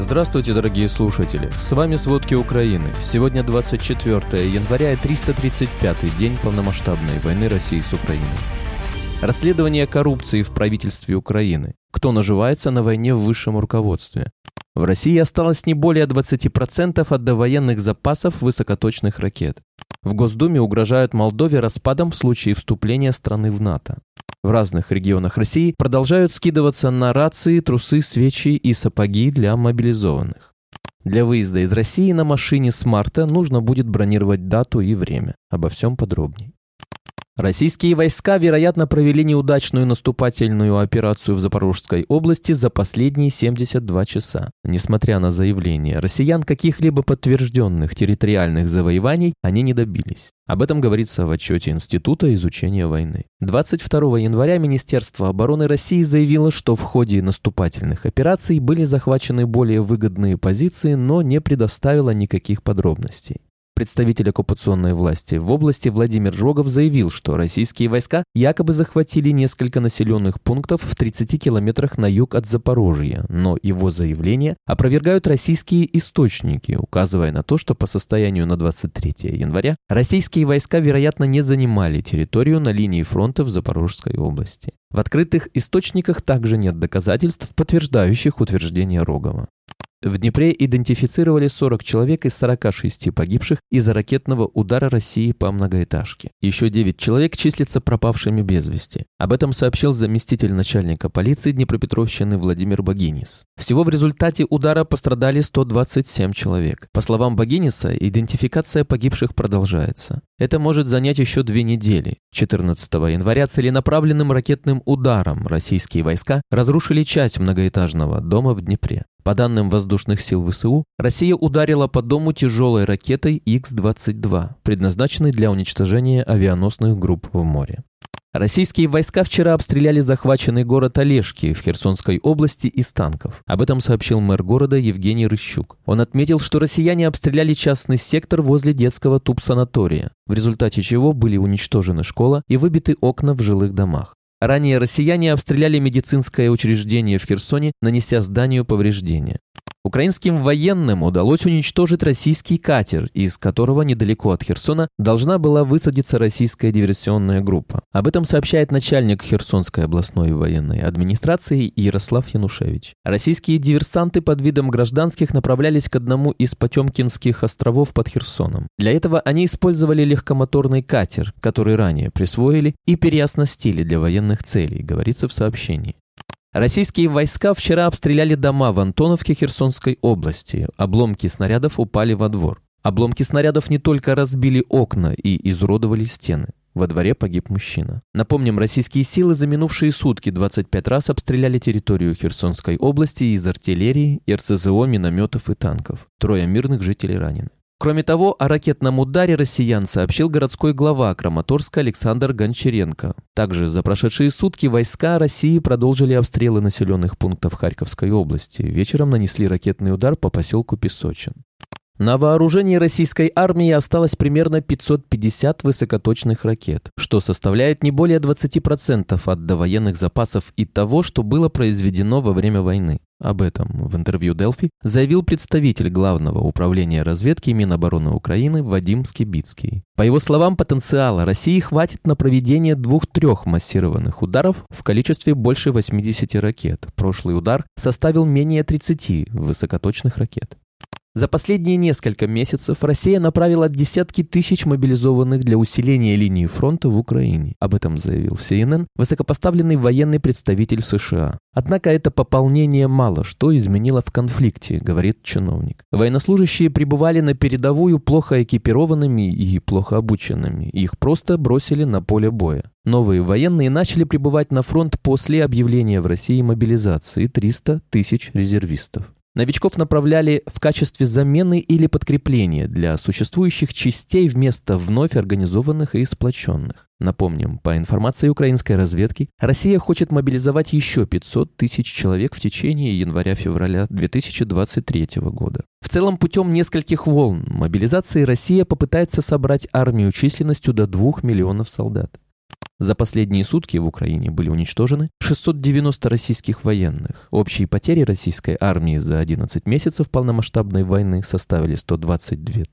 Здравствуйте, дорогие слушатели! С вами «Сводки Украины». Сегодня 24 января и 335-й день полномасштабной войны России с Украиной. Расследование коррупции в правительстве Украины. Кто наживается на войне в высшем руководстве. В России осталось не более 20% от довоенных запасов высокоточных ракет. В Госдуме угрожают Молдове распадом в случае вступления страны в НАТО. В разных регионах России продолжают скидываться на рации, трусы, свечи и сапоги для мобилизованных. Для выезда из России на машине с марта нужно будет бронировать дату и время. Обо всем подробней. Российские войска, вероятно, провели неудачную наступательную операцию в Запорожской области за последние 72 часа. Несмотря на заявления россиян, каких-либо подтвержденных территориальных завоеваний они не добились. Об этом говорится в отчете Института изучения войны. 22 января Министерство обороны России заявило, что в ходе наступательных операций были захвачены более выгодные позиции, но не предоставило никаких подробностей. Представитель оккупационной власти в области Владимир Рогов заявил, что российские войска якобы захватили несколько населенных пунктов в 30 километрах на юг от Запорожья, но его заявление опровергают российские источники, указывая на то, что по состоянию на 23 января российские войска, вероятно, не занимали территорию на линии фронта в Запорожской области. В открытых источниках также нет доказательств, подтверждающих утверждение Рогова. В Днепре идентифицировали 40 человек из 46 погибших из-за ракетного удара России по многоэтажке. Еще 9 человек числятся пропавшими без вести. Об этом сообщил заместитель начальника полиции Днепропетровщины Владимир Богинис. Всего в результате удара пострадали 127 человек. По словам Богиниса, идентификация погибших продолжается. Это может занять еще две недели. 14 января целенаправленным ракетным ударом российские войска разрушили часть многоэтажного дома в Днепре. По данным воздушных сил ВСУ, Россия ударила по дому тяжелой ракетой Х-22, предназначенной для уничтожения авианосных групп в море. Российские войска вчера обстреляли захваченный город Олежки в Херсонской области из танков. Об этом сообщил мэр города Евгений Рыщук. Он отметил, что россияне обстреляли частный сектор возле детского туб-санатория, в результате чего были уничтожены школа и выбиты окна в жилых домах. Ранее россияне обстреляли медицинское учреждение в Херсоне, нанеся зданию повреждения. Украинским военным удалось уничтожить российский катер, из которого недалеко от Херсона должна была высадиться российская диверсионная группа. Об этом сообщает начальник Херсонской областной военной администрации Ярослав Янушевич. Российские диверсанты под видом гражданских направлялись к одному из Потемкинских островов под Херсоном. Для этого они использовали легкомоторный катер, который ранее присвоили и переоснастили для военных целей, говорится в сообщении. Российские войска вчера обстреляли дома в Антоновке Херсонской области. Обломки снарядов упали во двор. Обломки снарядов не только разбили окна и изуродовали стены. Во дворе погиб мужчина. Напомним, российские силы за минувшие сутки 25 раз обстреляли территорию Херсонской области из артиллерии, РСЗО, минометов и танков. Трое мирных жителей ранены. Кроме того, о ракетном ударе россиян сообщил городской глава Краматорска Александр Гончаренко. Также за прошедшие сутки войска России продолжили обстрелы населенных пунктов Харьковской области. Вечером нанесли ракетный удар по поселку Песочин. На вооружении российской армии осталось примерно 550 высокоточных ракет, что составляет не более 20% от довоенных запасов и того, что было произведено во время войны. Об этом в интервью Делфи заявил представитель Главного управления разведки Минобороны Украины Вадим Скибицкий. По его словам, потенциала России хватит на проведение двух-трех массированных ударов в количестве больше 80 ракет. Прошлый удар составил менее 30 высокоточных ракет. За последние несколько месяцев Россия направила десятки тысяч мобилизованных для усиления линии фронта в Украине. Об этом заявил в CNN высокопоставленный военный представитель США. Однако это пополнение мало что изменило в конфликте, говорит чиновник. Военнослужащие пребывали на передовую плохо экипированными и плохо обученными. Их просто бросили на поле боя. Новые военные начали прибывать на фронт после объявления в России мобилизации 300 тысяч резервистов. Новичков направляли в качестве замены или подкрепления для существующих частей вместо вновь организованных и сплоченных. Напомним, по информации украинской разведки, Россия хочет мобилизовать еще 500 тысяч человек в течение января-февраля 2023 года. В целом, путем нескольких волн мобилизации Россия попытается собрать армию численностью до 2 миллионов солдат. За последние сутки в Украине были уничтожены 690 российских военных. Общие потери российской армии за 11 месяцев полномасштабной войны составили 122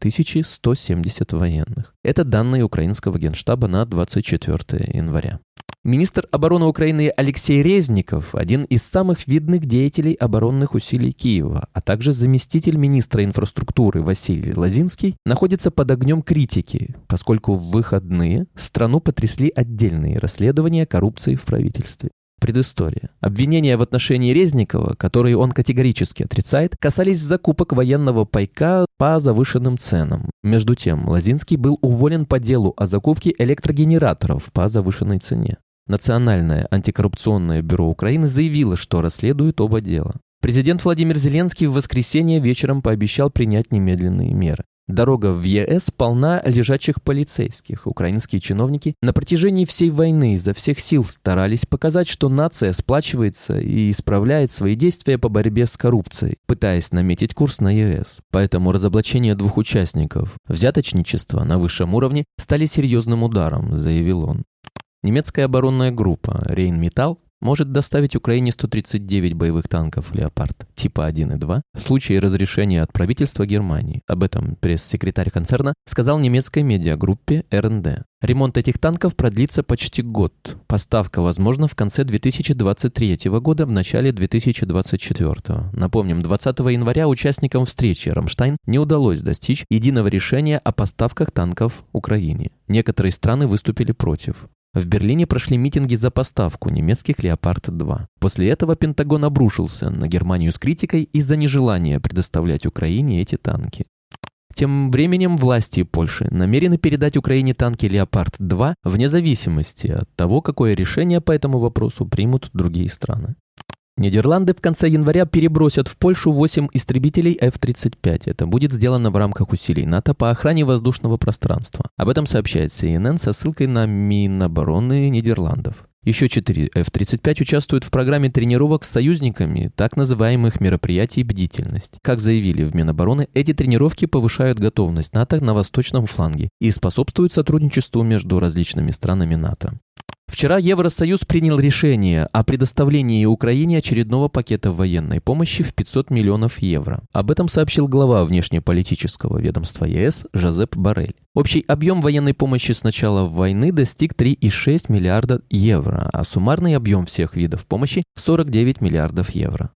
170 военных. Это данные украинского генштаба на 24 января. Министр обороны Украины Алексей Резников – один из самых видных деятелей оборонных усилий Киева, а также заместитель министра инфраструктуры Василий Лазинский находится под огнем критики, поскольку в выходные страну потрясли отдельные расследования коррупции в правительстве. Предыстория. Обвинения в отношении Резникова, которые он категорически отрицает, касались закупок военного пайка по завышенным ценам. Между тем, Лазинский был уволен по делу о закупке электрогенераторов по завышенной цене. Национальное антикоррупционное бюро Украины заявило, что расследует оба дела. Президент Владимир Зеленский в воскресенье вечером пообещал принять немедленные меры. Дорога в ЕС полна лежачих полицейских. Украинские чиновники на протяжении всей войны изо всех сил старались показать, что нация сплачивается и исправляет свои действия по борьбе с коррупцией, пытаясь наметить курс на ЕС. Поэтому разоблачение двух участников взяточничества на высшем уровне стали серьезным ударом, заявил он. Немецкая оборонная группа «Рейнметалл» может доставить Украине 139 боевых танков «Леопард» типа 1 и 2 в случае разрешения от правительства Германии. Об этом пресс-секретарь концерна сказал немецкой медиагруппе РНД. Ремонт этих танков продлится почти год. Поставка возможна в конце 2023 года, в начале 2024. Напомним, 20 января участникам встречи «Рамштайн» не удалось достичь единого решения о поставках танков Украине. Некоторые страны выступили против. В Берлине прошли митинги за поставку немецких «Леопард-2». После этого Пентагон обрушился на Германию с критикой из-за нежелания предоставлять Украине эти танки. Тем временем власти Польши намерены передать Украине танки «Леопард-2» вне зависимости от того, какое решение по этому вопросу примут другие страны. Нидерланды в конце января перебросят в Польшу 8 истребителей F-35. Это будет сделано в рамках усилий НАТО по охране воздушного пространства. Об этом сообщает CNN со ссылкой на Минобороны Нидерландов. Еще 4 F-35 участвуют в программе тренировок с союзниками так называемых мероприятий «Бдительность». Как заявили в Минобороны, эти тренировки повышают готовность НАТО на восточном фланге и способствуют сотрудничеству между различными странами НАТО. Вчера Евросоюз принял решение о предоставлении Украине очередного пакета военной помощи в 500 миллионов евро. Об этом сообщил глава внешнеполитического ведомства ЕС Жозеп Барель. Общий объем военной помощи с начала войны достиг 3,6 миллиарда евро, а суммарный объем всех видов помощи – 49 миллиардов евро.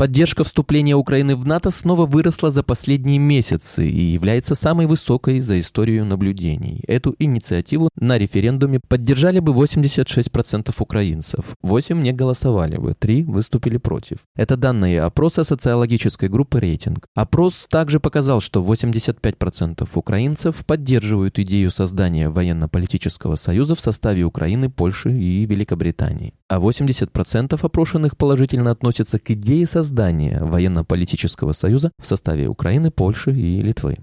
Поддержка вступления Украины в НАТО снова выросла за последние месяцы и является самой высокой за историю наблюдений. Эту инициативу на референдуме поддержали бы 86% украинцев, 8 не голосовали бы, 3 выступили против. Это данные опроса социологической группы «Рейтинг». Опрос также показал, что 85% украинцев поддерживают идею создания военно-политического союза в составе Украины, Польши и Великобритании, а 80% опрошенных положительно относятся к идее создания создания военно-политического союза в составе Украины, Польши и Литвы.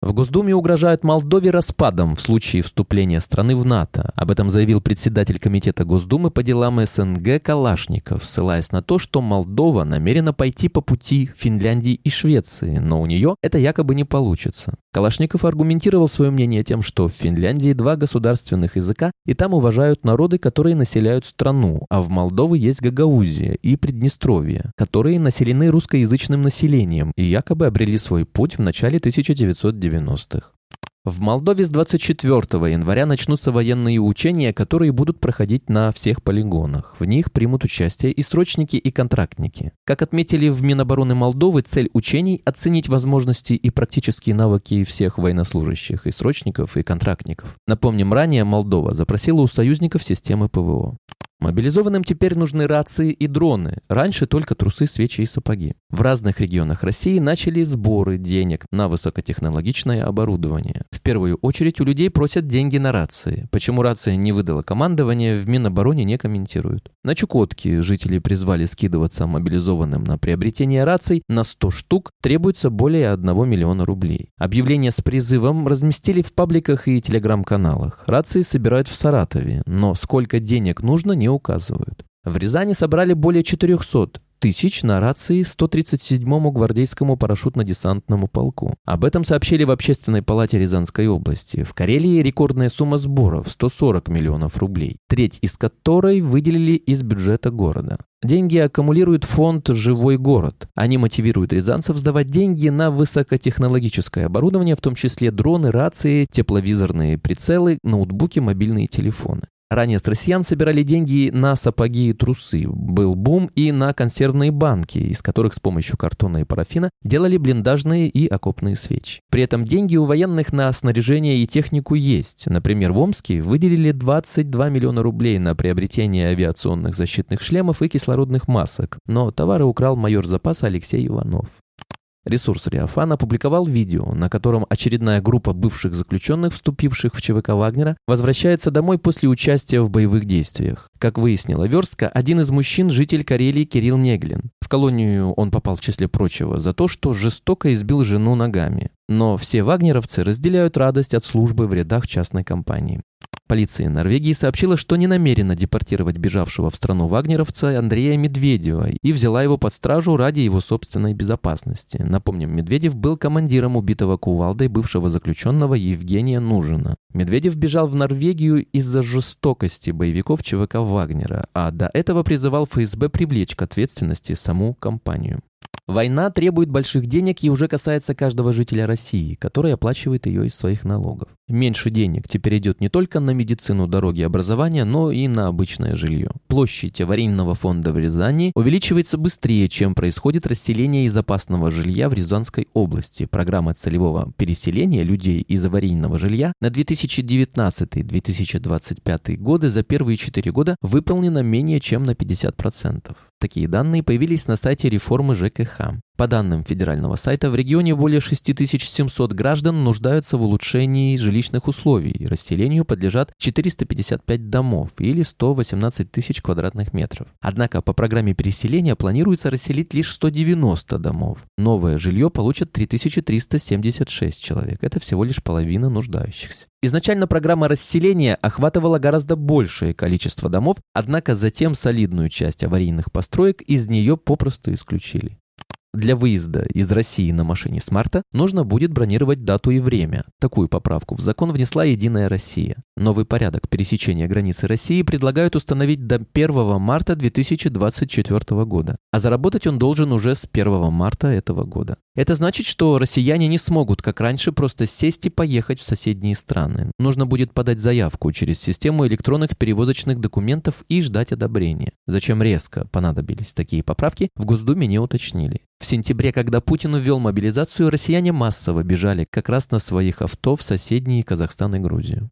В Госдуме угрожают Молдове распадом в случае вступления страны в НАТО. Об этом заявил председатель Комитета Госдумы по делам СНГ Калашников, ссылаясь на то, что Молдова намерена пойти по пути Финляндии и Швеции, но у нее это якобы не получится. Калашников аргументировал свое мнение тем, что в Финляндии два государственных языка, и там уважают народы, которые населяют страну, а в Молдове есть Гагаузия и Приднестровье, которые населены русскоязычным населением и якобы обрели свой путь в начале 1990-х. В Молдове с 24 января начнутся военные учения, которые будут проходить на всех полигонах. В них примут участие и срочники, и контрактники. Как отметили в Минобороны Молдовы, цель учений – оценить возможности и практические навыки всех военнослужащих, и срочников, и контрактников. Напомним, ранее Молдова запросила у союзников системы ПВО. Мобилизованным теперь нужны рации и дроны. Раньше только трусы, свечи и сапоги. В разных регионах России начали сборы денег на высокотехнологичное оборудование. В первую очередь у людей просят деньги на рации. Почему рация не выдала командование, в Минобороне не комментируют. На Чукотке жители призвали скидываться мобилизованным на приобретение раций на 100 штук требуется более 1 миллиона рублей. Объявление с призывом разместили в пабликах и телеграм-каналах. Рации собирают в Саратове, но сколько денег нужно, не указывают. В Рязани собрали более 400 тысяч на рации 137-му гвардейскому парашютно-десантному полку. Об этом сообщили в Общественной палате Рязанской области. В Карелии рекордная сумма сборов – 140 миллионов рублей, треть из которой выделили из бюджета города. Деньги аккумулирует фонд «Живой город». Они мотивируют рязанцев сдавать деньги на высокотехнологическое оборудование, в том числе дроны, рации, тепловизорные прицелы, ноутбуки, мобильные телефоны. Ранее с россиян собирали деньги на сапоги и трусы, был бум и на консервные банки, из которых с помощью картона и парафина делали блиндажные и окопные свечи. При этом деньги у военных на снаряжение и технику есть. Например, в Омске выделили 22 миллиона рублей на приобретение авиационных защитных шлемов и кислородных масок, но товары украл майор запаса Алексей Иванов. Ресурс Реофан опубликовал видео, на котором очередная группа бывших заключенных, вступивших в ЧВК Вагнера, возвращается домой после участия в боевых действиях. Как выяснила Верстка, один из мужчин – житель Карелии Кирилл Неглин. В колонию он попал в числе прочего за то, что жестоко избил жену ногами. Но все вагнеровцы разделяют радость от службы в рядах частной компании. Полиция Норвегии сообщила, что не намерена депортировать бежавшего в страну вагнеровца Андрея Медведева и взяла его под стражу ради его собственной безопасности. Напомним, Медведев был командиром убитого кувалдой бывшего заключенного Евгения Нужина. Медведев бежал в Норвегию из-за жестокости боевиков ЧВК Вагнера, а до этого призывал ФСБ привлечь к ответственности саму компанию. Война требует больших денег и уже касается каждого жителя России, который оплачивает ее из своих налогов. Меньше денег теперь идет не только на медицину, дороги, образование, но и на обычное жилье. Площадь аварийного фонда в Рязани увеличивается быстрее, чем происходит расселение из опасного жилья в Рязанской области. Программа целевого переселения людей из аварийного жилья на 2019-2025 годы за первые 4 года выполнена менее чем на 50%. Такие данные появились на сайте реформы ЖКХ. По данным федерального сайта, в регионе более 6700 граждан нуждаются в улучшении жилищных условий. Расселению подлежат 455 домов или 118 тысяч квадратных метров. Однако по программе переселения планируется расселить лишь 190 домов. Новое жилье получат 3376 человек. Это всего лишь половина нуждающихся. Изначально программа расселения охватывала гораздо большее количество домов, однако затем солидную часть аварийных построек из нее попросту исключили. Для выезда из России на машине с марта нужно будет бронировать дату и время. Такую поправку в закон внесла «Единая Россия». Новый порядок пересечения границы России предлагают установить до 1 марта 2024 года, а заработать он должен уже с 1 марта этого года. Это значит, что россияне не смогут, как раньше, просто сесть и поехать в соседние страны. Нужно будет подать заявку через систему электронных перевозочных документов и ждать одобрения. Зачем резко понадобились такие поправки, в Госдуме не уточнили. В сентябре, когда Путин ввел мобилизацию, россияне массово бежали как раз на своих авто в соседние Казахстан и Грузию.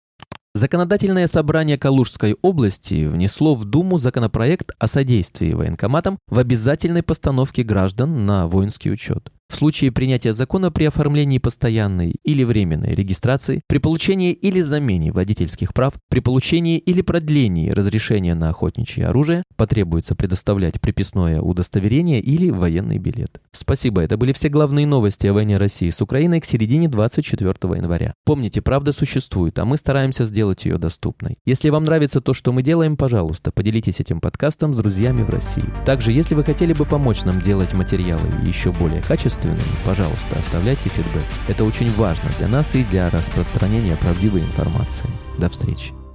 Законодательное собрание Калужской области внесло в Думу законопроект о содействии военкоматам в обязательной постановке граждан на воинский учет. В случае принятия закона при оформлении постоянной или временной регистрации, при получении или замене водительских прав, при получении или продлении разрешения на охотничье оружие потребуется предоставлять приписное удостоверение или военный билет. Спасибо, это были все главные новости о войне России с Украиной к середине 24 января. Помните, правда существует, а мы стараемся сделать ее доступной. Если вам нравится то, что мы делаем, пожалуйста, поделитесь этим подкастом с друзьями в России. Также, если вы хотели бы помочь нам делать материалы еще более качественными, качественными, пожалуйста, оставляйте фидбэк. Это очень важно для нас и для распространения правдивой информации. До встречи.